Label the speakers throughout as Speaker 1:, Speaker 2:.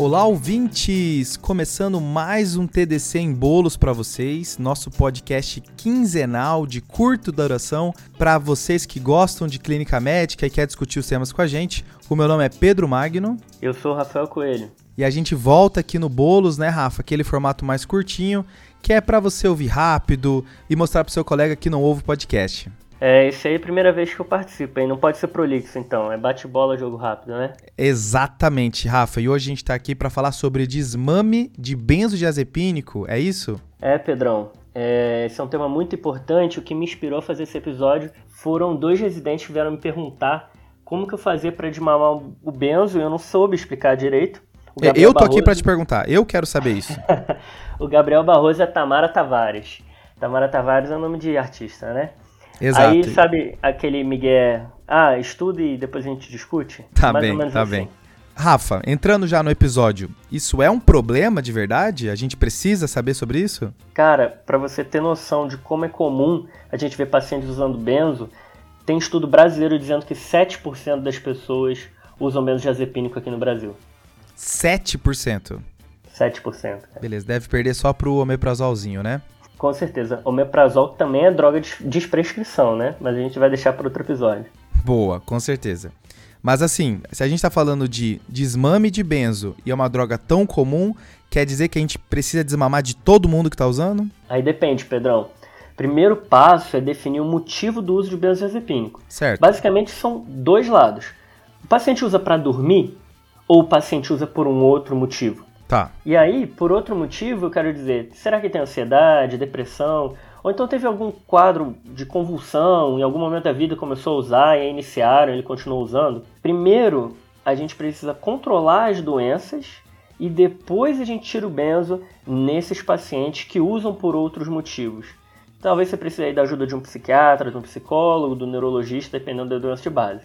Speaker 1: Olá, ouvintes! Começando mais um TDC em bolos para vocês, nosso podcast quinzenal de curta duração para vocês que gostam de clínica médica e quer discutir os temas com a gente. O meu nome é Pedro Magno.
Speaker 2: Eu sou o Rafael Coelho.
Speaker 1: E a gente volta aqui no Bolos, né, Rafa? Aquele formato mais curtinho, que é para você ouvir rápido e mostrar pro seu colega que não ouve o podcast.
Speaker 2: É, isso aí é a primeira vez que eu participo, hein? Não pode ser prolixo, então. É bate-bola, jogo rápido, né?
Speaker 1: Exatamente, Rafa. E hoje a gente tá aqui para falar sobre desmame de benzodiazepínico, é isso?
Speaker 2: É, Pedrão. É, esse é um tema muito importante. O que me inspirou a fazer esse episódio foram dois residentes que vieram me perguntar como que eu fazia para desmamar o benzo e eu não soube explicar direito.
Speaker 1: É, eu tô Barroso... aqui para te perguntar. Eu quero saber isso.
Speaker 2: o Gabriel Barroso é Tamara Tavares. Tamara Tavares é o nome de artista, né?
Speaker 1: Exato.
Speaker 2: Aí, sabe aquele Miguel, ah, estude e depois a gente discute?
Speaker 1: Tá Mais bem, tá assim. bem. Rafa, entrando já no episódio, isso é um problema de verdade? A gente precisa saber sobre isso?
Speaker 2: Cara, para você ter noção de como é comum a gente ver pacientes usando benzo, tem estudo brasileiro dizendo que 7% das pessoas usam benzodiazepínico aqui no Brasil.
Speaker 1: 7%?
Speaker 2: 7%. Cara.
Speaker 1: Beleza, deve perder só pro omeprazolzinho, né?
Speaker 2: Com certeza. O omeprazol também é droga de desprescrição, né? Mas a gente vai deixar para outro episódio.
Speaker 1: Boa, com certeza. Mas assim, se a gente está falando de desmame de benzo e é uma droga tão comum, quer dizer que a gente precisa desmamar de todo mundo que está usando?
Speaker 2: Aí depende, Pedrão. Primeiro passo é definir o motivo do uso de benzodiazepínico.
Speaker 1: Certo.
Speaker 2: Basicamente são dois lados. O paciente usa para dormir ou o paciente usa por um outro motivo?
Speaker 1: Tá.
Speaker 2: E aí, por outro motivo, eu quero dizer, será que tem ansiedade, depressão? Ou então teve algum quadro de convulsão, em algum momento da vida começou a usar e aí iniciaram, ele continuou usando? Primeiro, a gente precisa controlar as doenças e depois a gente tira o benzo nesses pacientes que usam por outros motivos. Talvez você precise da ajuda de um psiquiatra, de um psicólogo, do neurologista, dependendo da doença de base.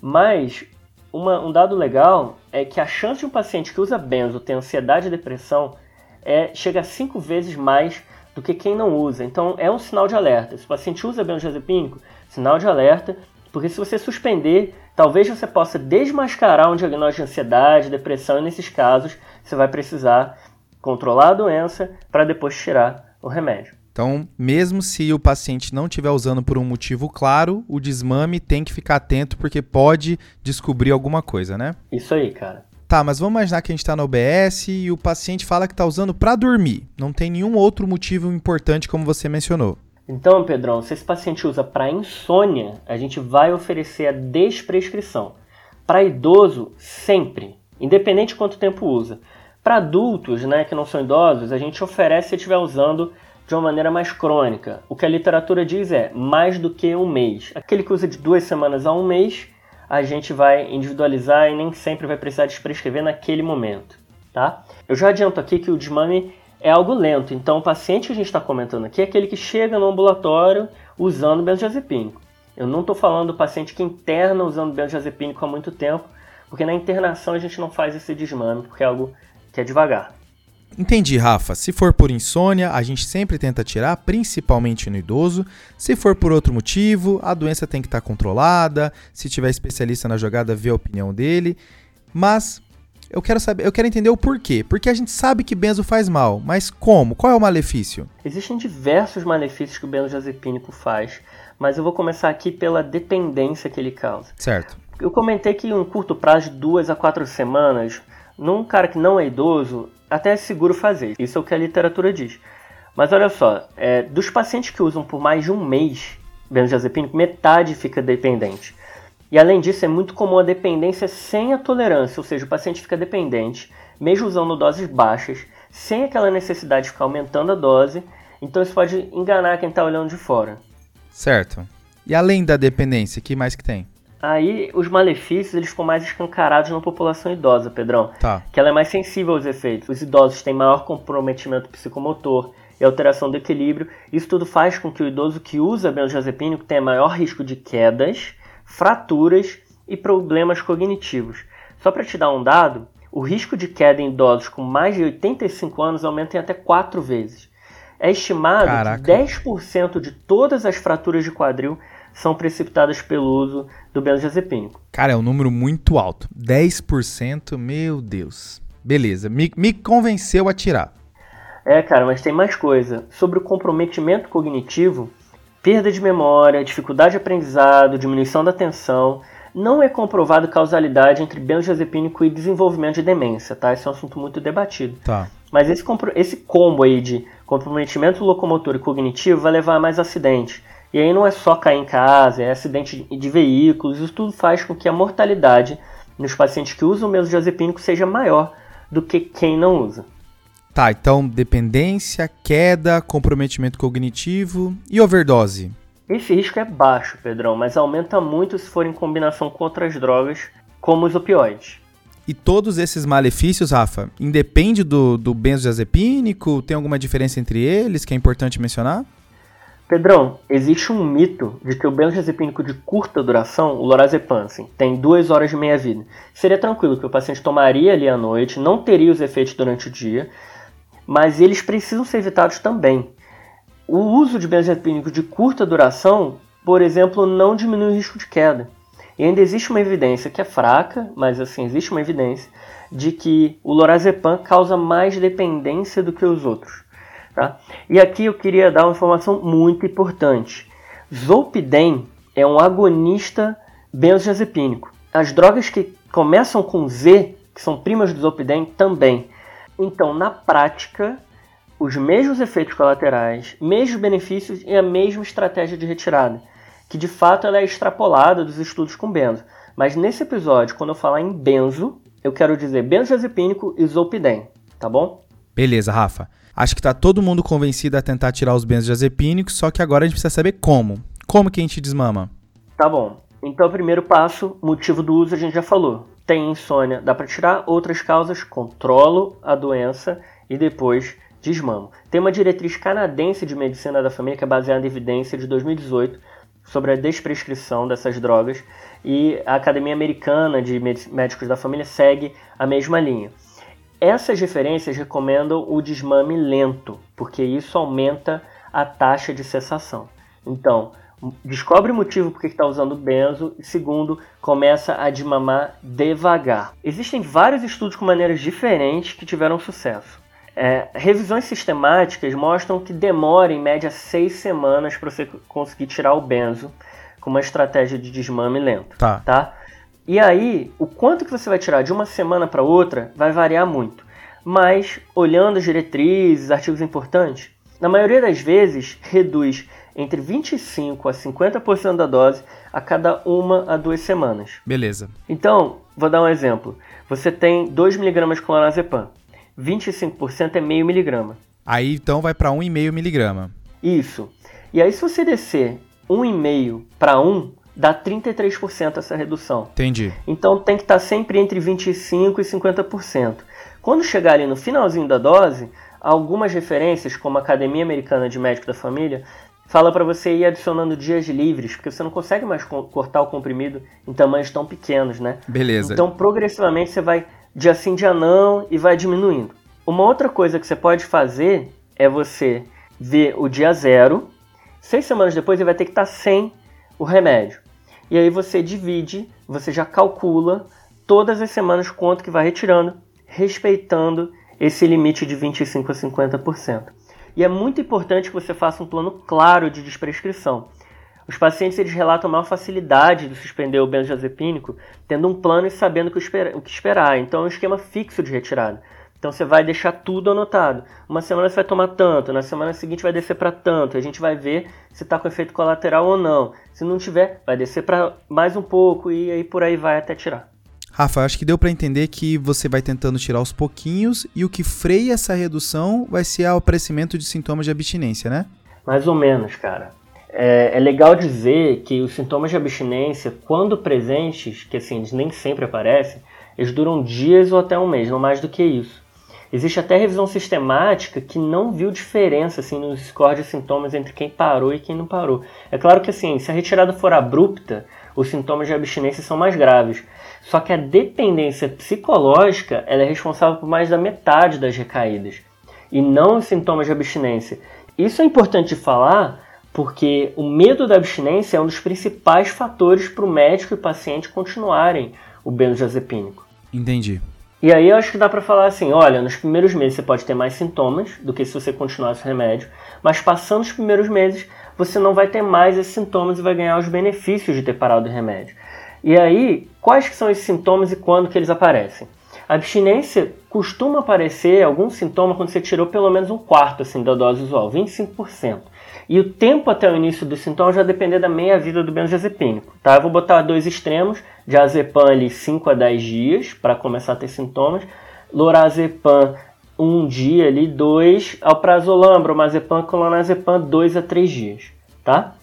Speaker 2: Mas uma, um dado legal é que a chance de um paciente que usa benzo ter ansiedade e depressão é, chega a cinco vezes mais do que quem não usa. Então é um sinal de alerta. Se o paciente usa benzodiazepínico, sinal de alerta, porque se você suspender, talvez você possa desmascarar um diagnóstico de ansiedade, depressão, e nesses casos você vai precisar controlar a doença para depois tirar o remédio.
Speaker 1: Então, mesmo se o paciente não estiver usando por um motivo claro, o desmame tem que ficar atento porque pode descobrir alguma coisa, né?
Speaker 2: Isso aí, cara.
Speaker 1: Tá, mas vamos imaginar que a gente está no OBS e o paciente fala que está usando para dormir. Não tem nenhum outro motivo importante como você mencionou.
Speaker 2: Então, Pedrão, se esse paciente usa para insônia, a gente vai oferecer a desprescrição. Para idoso, sempre, independente de quanto tempo usa. Para adultos, né, que não são idosos, a gente oferece se estiver usando de uma maneira mais crônica. O que a literatura diz é mais do que um mês. Aquele que usa de duas semanas a um mês, a gente vai individualizar e nem sempre vai precisar desprescrever naquele momento, tá? Eu já adianto aqui que o desmame é algo lento, então o paciente que a gente está comentando aqui é aquele que chega no ambulatório usando benzodiazepínico. Eu não estou falando do paciente que interna usando benzodiazepínico há muito tempo, porque na internação a gente não faz esse desmame, porque é algo que é devagar.
Speaker 1: Entendi, Rafa. Se for por insônia, a gente sempre tenta tirar, principalmente no idoso. Se for por outro motivo, a doença tem que estar tá controlada. Se tiver especialista na jogada, vê a opinião dele. Mas eu quero saber, eu quero entender o porquê. Porque a gente sabe que benzo faz mal, mas como? Qual é o malefício?
Speaker 2: Existem diversos malefícios que o benzodiazepínico faz, mas eu vou começar aqui pela dependência que ele causa.
Speaker 1: Certo.
Speaker 2: Eu comentei que em um curto prazo de duas a quatro semanas, num cara que não é idoso, até é seguro fazer. Isso é o que a literatura diz. Mas olha só, é, dos pacientes que usam por mais de um mês benzodiazepínico, metade fica dependente. E além disso, é muito comum a dependência sem a tolerância, ou seja, o paciente fica dependente, mesmo usando doses baixas, sem aquela necessidade de ficar aumentando a dose. Então isso pode enganar quem está olhando de fora.
Speaker 1: Certo. E além da dependência, que mais que tem?
Speaker 2: Aí os malefícios eles ficam mais escancarados na população idosa, Pedrão.
Speaker 1: Tá.
Speaker 2: Que ela é mais sensível aos efeitos. Os idosos têm maior comprometimento psicomotor e alteração do equilíbrio. Isso tudo faz com que o idoso que usa benzodiazepínico tenha maior risco de quedas, fraturas e problemas cognitivos. Só para te dar um dado, o risco de queda em idosos com mais de 85 anos aumenta em até 4 vezes. É estimado Caraca. que 10% de todas as fraturas de quadril são precipitadas pelo uso do benzodiazepínico.
Speaker 1: Cara, é um número muito alto. 10%, meu Deus. beleza. Me, me convenceu a tirar.
Speaker 2: É, cara, mas tem mais coisa. Sobre o comprometimento cognitivo, perda de memória, dificuldade de aprendizado, diminuição da atenção, não é comprovado causalidade entre benzodiazepínico e desenvolvimento de demência, tá? Esse é um assunto muito debatido.
Speaker 1: Tá.
Speaker 2: Mas esse, esse combo aí de comprometimento locomotor e cognitivo vai levar a mais acidentes. E aí não é só cair em casa, é acidente de veículos, isso tudo faz com que a mortalidade nos pacientes que usam o benzodiazepínico seja maior do que quem não usa.
Speaker 1: Tá, então dependência, queda, comprometimento cognitivo e overdose.
Speaker 2: Esse risco é baixo, Pedrão, mas aumenta muito se for em combinação com outras drogas, como os opioides.
Speaker 1: E todos esses malefícios, Rafa, independe do, do benzodiazepínico? Tem alguma diferença entre eles que é importante mencionar?
Speaker 2: Pedrão, existe um mito de que o benzodiazepínico de curta duração, o lorazepam, assim, tem duas horas de meia-vida. Seria tranquilo que o paciente tomaria ali à noite, não teria os efeitos durante o dia, mas eles precisam ser evitados também. O uso de benzodiazepínico de curta duração, por exemplo, não diminui o risco de queda. E ainda existe uma evidência que é fraca, mas assim, existe uma evidência de que o lorazepam causa mais dependência do que os outros. Tá? E aqui eu queria dar uma informação muito importante. Zolpidem é um agonista benzodiazepínico. As drogas que começam com Z, que são primas do Zolpidem, também. Então, na prática, os mesmos efeitos colaterais, mesmos benefícios e a mesma estratégia de retirada, que de fato ela é extrapolada dos estudos com benzo. Mas nesse episódio, quando eu falar em benzo, eu quero dizer benzodiazepínico e zolpidem, tá bom?
Speaker 1: Beleza, Rafa. Acho que tá todo mundo convencido a tentar tirar os benzodiazepínicos, só que agora a gente precisa saber como. Como que a gente desmama?
Speaker 2: Tá bom. Então, primeiro passo, motivo do uso, a gente já falou tem insônia, dá para tirar. Outras causas, controlo a doença e depois desmamo. Tem uma diretriz canadense de medicina da família que é baseada em evidência de 2018 sobre a desprescrição dessas drogas e a Academia Americana de Médicos da Família segue a mesma linha. Essas referências recomendam o desmame lento, porque isso aumenta a taxa de cessação. Então, descobre o motivo por que está usando benzo e segundo, começa a desmamar devagar. Existem vários estudos com maneiras diferentes que tiveram sucesso. É, revisões sistemáticas mostram que demora em média seis semanas para você conseguir tirar o benzo com uma estratégia de desmame lento.
Speaker 1: Tá.
Speaker 2: tá? E aí, o quanto que você vai tirar de uma semana para outra vai variar muito. Mas, olhando as diretrizes, artigos importantes, na maioria das vezes reduz entre 25 a 50% da dose a cada uma a duas semanas.
Speaker 1: Beleza.
Speaker 2: Então, vou dar um exemplo. Você tem 2mg de clonazepam. 25% é meio miligrama.
Speaker 1: Aí então vai para 1,5 miligrama.
Speaker 2: Isso. E aí se você descer 1,5 para 1, dá 33% essa redução.
Speaker 1: Entendi.
Speaker 2: Então tem que estar sempre entre 25 e 50%. Quando chegar ali no finalzinho da dose, algumas referências, como a Academia Americana de Médico da Família, fala para você ir adicionando dias livres, porque você não consegue mais cortar o comprimido em tamanhos tão pequenos, né?
Speaker 1: Beleza.
Speaker 2: Então, progressivamente, você vai dia sim, dia não e vai diminuindo. Uma outra coisa que você pode fazer é você ver o dia zero, seis semanas depois ele vai ter que estar sem o remédio. E aí você divide, você já calcula todas as semanas quanto que vai retirando, respeitando esse limite de 25 a 50%. E é muito importante que você faça um plano claro de desprescrição. Os pacientes eles relatam maior facilidade de suspender o benzodiazepínico, tendo um plano e sabendo o que esperar. Então é um esquema fixo de retirada. Então você vai deixar tudo anotado. Uma semana você vai tomar tanto, na semana seguinte vai descer para tanto. A gente vai ver se está com efeito colateral ou não. Se não tiver, vai descer para mais um pouco e aí por aí vai até tirar.
Speaker 1: Rafa, acho que deu para entender que você vai tentando tirar aos pouquinhos e o que freia essa redução vai ser o aparecimento de sintomas de abstinência, né?
Speaker 2: Mais ou menos, cara. É, é, legal dizer que os sintomas de abstinência, quando presentes, que assim, eles nem sempre aparecem, eles duram dias ou até um mês, não mais do que isso. Existe até revisão sistemática que não viu diferença assim, nos scores de sintomas entre quem parou e quem não parou. É claro que assim, se a retirada for abrupta, os sintomas de abstinência são mais graves. Só que a dependência psicológica ela é responsável por mais da metade das recaídas e não os sintomas de abstinência. Isso é importante falar porque o medo da abstinência é um dos principais fatores para o médico e o paciente continuarem o benzodiazepínico.
Speaker 1: Entendi.
Speaker 2: E aí eu acho que dá para falar assim, olha, nos primeiros meses você pode ter mais sintomas do que se você continuasse o remédio, mas passando os primeiros meses você não vai ter mais esses sintomas e vai ganhar os benefícios de ter parado o remédio. E aí, quais que são esses sintomas e quando que eles aparecem? A abstinência costuma aparecer algum sintoma quando você tirou pelo menos um quarto assim, da dose usual, 25%. E o tempo até o início dos sintomas vai depender da meia-vida do benzodiazepínico. Tá? Eu vou botar dois extremos, diazepam ali 5 a 10 dias para começar a ter sintomas, lorazepam um dia ali, dois, alprazolam, bromazepam, clonazepam, dois a três dias, tá?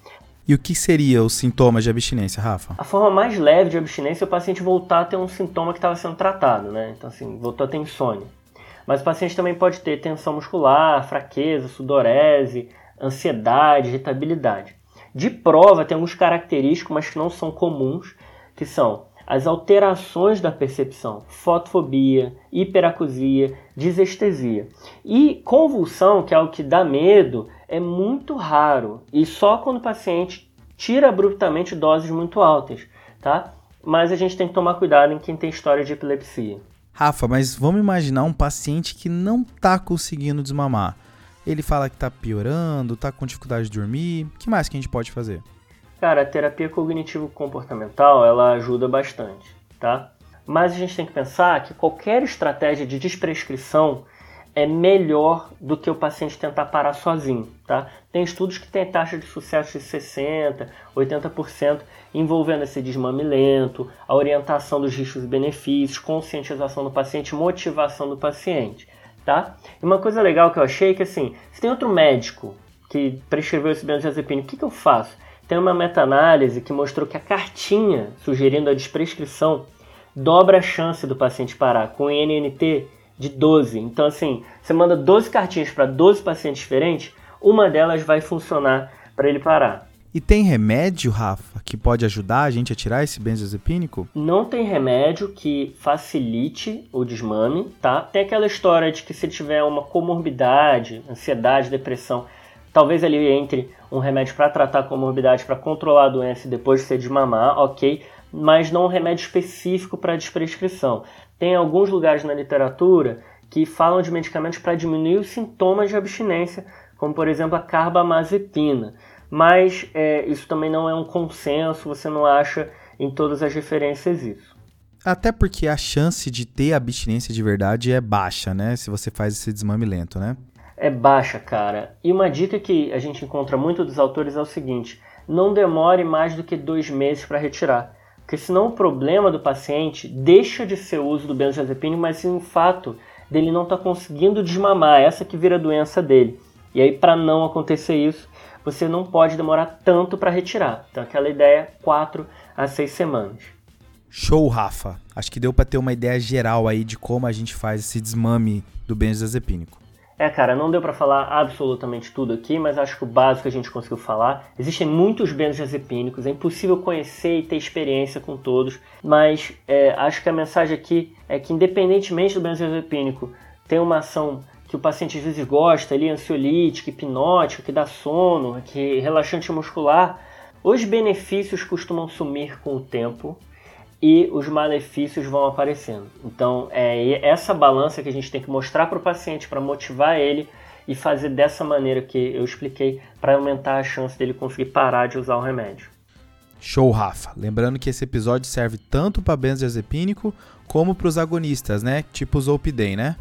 Speaker 1: E o que seria os sintomas de abstinência, Rafa?
Speaker 2: A forma mais leve de abstinência é o paciente voltar a ter um sintoma que estava sendo tratado, né? Então, assim, voltou a ter insônia. Mas o paciente também pode ter tensão muscular, fraqueza, sudorese, ansiedade, irritabilidade. De prova, tem alguns característicos, mas que não são comuns, que são as alterações da percepção, fotofobia, hiperacusia, disestesia. E convulsão, que é o que dá medo, é muito raro e só quando o paciente tira abruptamente doses muito altas, tá? Mas a gente tem que tomar cuidado em quem tem história de epilepsia.
Speaker 1: Rafa, mas vamos imaginar um paciente que não está conseguindo desmamar. Ele fala que está piorando, está com dificuldade de dormir. O que mais que a gente pode fazer?
Speaker 2: Cara, a terapia cognitivo-comportamental ela ajuda bastante, tá? Mas a gente tem que pensar que qualquer estratégia de desprescrição é melhor do que o paciente tentar parar sozinho, tá? Tem estudos que têm taxa de sucesso de 60%, 80% envolvendo esse desmame lento, a orientação dos riscos e benefícios, conscientização do paciente, motivação do paciente, tá? E uma coisa legal que eu achei é que assim, se tem outro médico que prescreveu esse benzodiazepina, o que, que eu faço? Tem uma meta-análise que mostrou que a cartinha sugerindo a desprescrição dobra a chance do paciente parar com NNT de 12. Então, assim, você manda 12 cartinhas para 12 pacientes diferentes, uma delas vai funcionar para ele parar.
Speaker 1: E tem remédio, Rafa, que pode ajudar a gente a tirar esse benzodiazepínico?
Speaker 2: Não tem remédio que facilite o desmame, tá? Tem aquela história de que se tiver uma comorbidade, ansiedade, depressão, Talvez ali entre um remédio para tratar a comorbidade, para controlar a doença e depois você desmamar, ok, mas não um remédio específico para desprescrição. Tem alguns lugares na literatura que falam de medicamentos para diminuir os sintomas de abstinência, como por exemplo a carbamazepina. Mas é, isso também não é um consenso, você não acha em todas as referências isso.
Speaker 1: Até porque a chance de ter abstinência de verdade é baixa, né? Se você faz esse desmame lento, né?
Speaker 2: é baixa, cara. E uma dica que a gente encontra muito dos autores é o seguinte: não demore mais do que dois meses para retirar. Porque senão o problema do paciente deixa de ser o uso do benzodiazepínico, mas sim o fato dele não estar tá conseguindo desmamar, essa que vira a doença dele. E aí, para não acontecer isso, você não pode demorar tanto para retirar. Então, aquela ideia, 4 a 6 semanas.
Speaker 1: Show, Rafa. Acho que deu para ter uma ideia geral aí de como a gente faz esse desmame do benzodiazepínico.
Speaker 2: É, cara, não deu para falar absolutamente tudo aqui, mas acho que o básico a gente conseguiu falar. Existem muitos benzodiazepínicos, é impossível conhecer e ter experiência com todos, mas é, acho que a mensagem aqui é que, independentemente do benzodiazepínico ter uma ação que o paciente às vezes gosta, ali, ansiolítica, hipnótica, que dá sono, que relaxante muscular, os benefícios costumam sumir com o tempo e os malefícios vão aparecendo. Então, é essa balança que a gente tem que mostrar para o paciente para motivar ele e fazer dessa maneira que eu expliquei para aumentar a chance dele conseguir parar de usar o remédio.
Speaker 1: Show, Rafa. Lembrando que esse episódio serve tanto para benzodiazepínico como para os agonistas, né? Tipo o Zolpidem, né?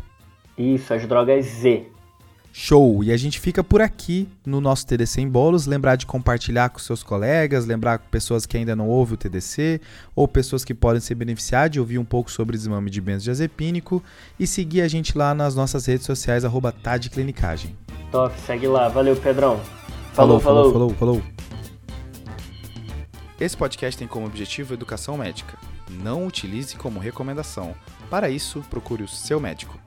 Speaker 2: Isso, as drogas Z.
Speaker 1: Show! E a gente fica por aqui no nosso TDC em Bolos. Lembrar de compartilhar com seus colegas, lembrar com pessoas que ainda não ouvem o TDC, ou pessoas que podem se beneficiar de ouvir um pouco sobre o desmame de benzodiazepínico e seguir a gente lá nas nossas redes sociais, arroba Tadclinicagem.
Speaker 2: Top, segue lá. Valeu, Pedrão.
Speaker 1: Falou, falou, falou, falou. falou. Esse podcast tem como objetivo educação médica. Não utilize como recomendação. Para isso, procure o seu médico.